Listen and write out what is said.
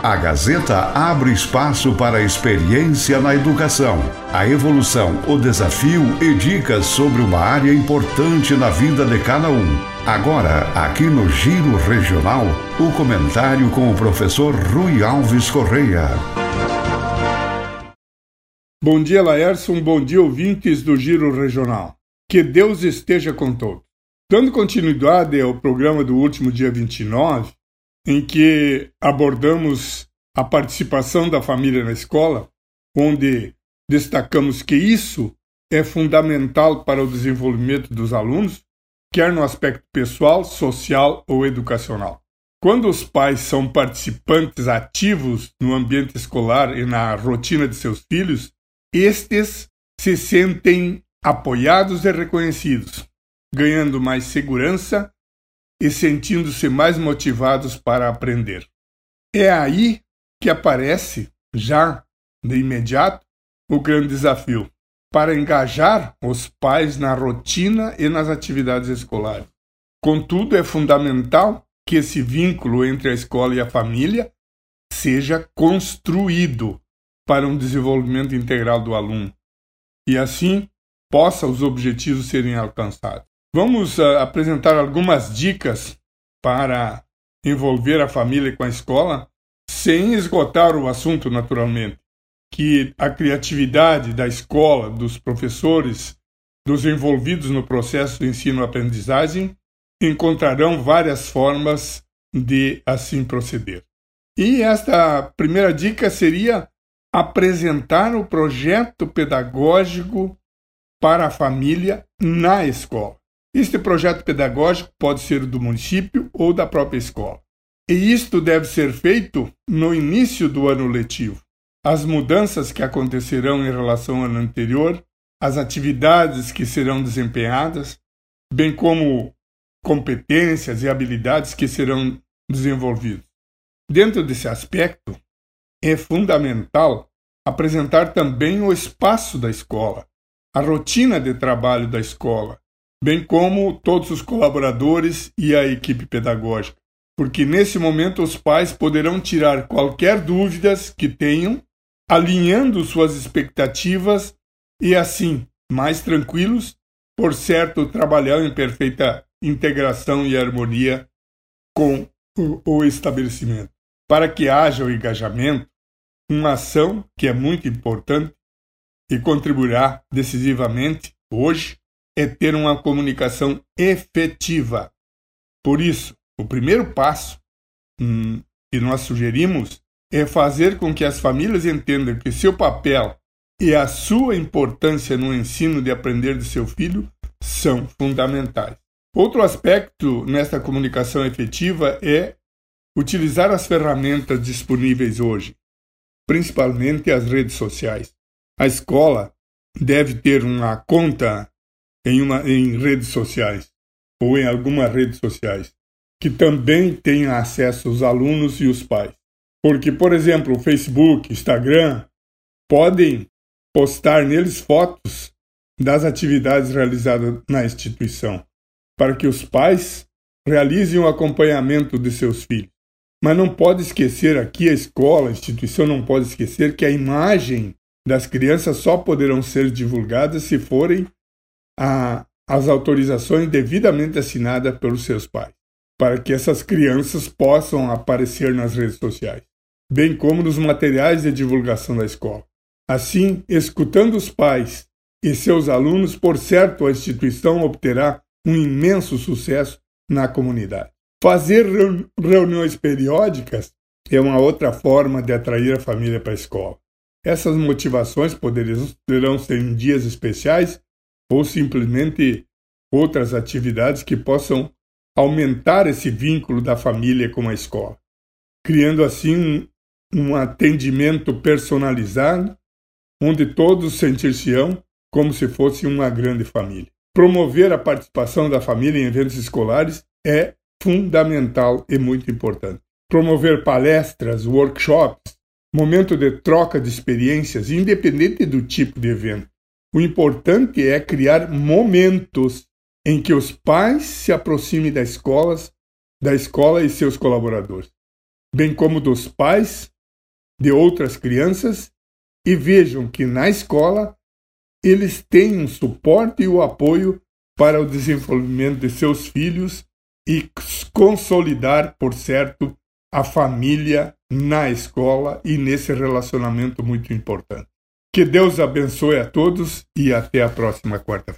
A Gazeta abre espaço para a experiência na educação, a evolução, o desafio e dicas sobre uma área importante na vida de cada um. Agora, aqui no Giro Regional, o comentário com o professor Rui Alves Correia. Bom dia, Laércio. Bom dia, ouvintes do Giro Regional. Que Deus esteja com todos. Dando continuidade ao programa do último dia 29, em que abordamos a participação da família na escola, onde destacamos que isso é fundamental para o desenvolvimento dos alunos, quer no aspecto pessoal, social ou educacional. Quando os pais são participantes ativos no ambiente escolar e na rotina de seus filhos, estes se sentem apoiados e reconhecidos, ganhando mais segurança e sentindo-se mais motivados para aprender. É aí que aparece, já de imediato, o grande desafio para engajar os pais na rotina e nas atividades escolares. Contudo, é fundamental que esse vínculo entre a escola e a família seja construído para um desenvolvimento integral do aluno e assim possa os objetivos serem alcançados. Vamos uh, apresentar algumas dicas para envolver a família com a escola, sem esgotar o assunto, naturalmente. Que a criatividade da escola, dos professores, dos envolvidos no processo de ensino-aprendizagem, encontrarão várias formas de assim proceder. E esta primeira dica seria apresentar o projeto pedagógico para a família na escola. Este projeto pedagógico pode ser do município ou da própria escola. E isto deve ser feito no início do ano letivo. As mudanças que acontecerão em relação ao ano anterior, as atividades que serão desempenhadas, bem como competências e habilidades que serão desenvolvidas. Dentro desse aspecto, é fundamental apresentar também o espaço da escola, a rotina de trabalho da escola, bem como todos os colaboradores e a equipe pedagógica, porque nesse momento os pais poderão tirar qualquer dúvidas que tenham, alinhando suas expectativas e assim, mais tranquilos, por certo, trabalhar em perfeita integração e harmonia com o estabelecimento. Para que haja o engajamento, uma ação que é muito importante e contribuirá decisivamente hoje é ter uma comunicação efetiva. Por isso, o primeiro passo hum, que nós sugerimos é fazer com que as famílias entendam que seu papel e a sua importância no ensino de aprender de seu filho são fundamentais. Outro aspecto nesta comunicação efetiva é utilizar as ferramentas disponíveis hoje, principalmente as redes sociais. A escola deve ter uma conta em, uma, em redes sociais ou em algumas redes sociais que também tenha acesso os alunos e os pais. Porque, por exemplo, o Facebook, Instagram podem postar neles fotos das atividades realizadas na instituição, para que os pais realizem o acompanhamento de seus filhos. Mas não pode esquecer aqui a escola, a instituição não pode esquecer que a imagem das crianças só poderão ser divulgadas se forem a, as autorizações devidamente assinadas pelos seus pais, para que essas crianças possam aparecer nas redes sociais, bem como nos materiais de divulgação da escola. Assim, escutando os pais e seus alunos, por certo, a instituição obterá um imenso sucesso na comunidade. Fazer reuniões periódicas é uma outra forma de atrair a família para a escola. Essas motivações poderão ser em dias especiais ou simplesmente outras atividades que possam aumentar esse vínculo da família com a escola, criando assim um, um atendimento personalizado, onde todos sentir-se-ão como se fosse uma grande família. Promover a participação da família em eventos escolares é fundamental e muito importante. Promover palestras, workshops, momento de troca de experiências, independente do tipo de evento. O importante é criar momentos em que os pais se aproximem das escolas, da escola e seus colaboradores. bem como dos pais de outras crianças, e vejam que na escola eles têm um suporte e o apoio para o desenvolvimento de seus filhos e consolidar, por certo, a família na escola e nesse relacionamento muito importante. Que Deus abençoe a todos e até a próxima quarta-feira.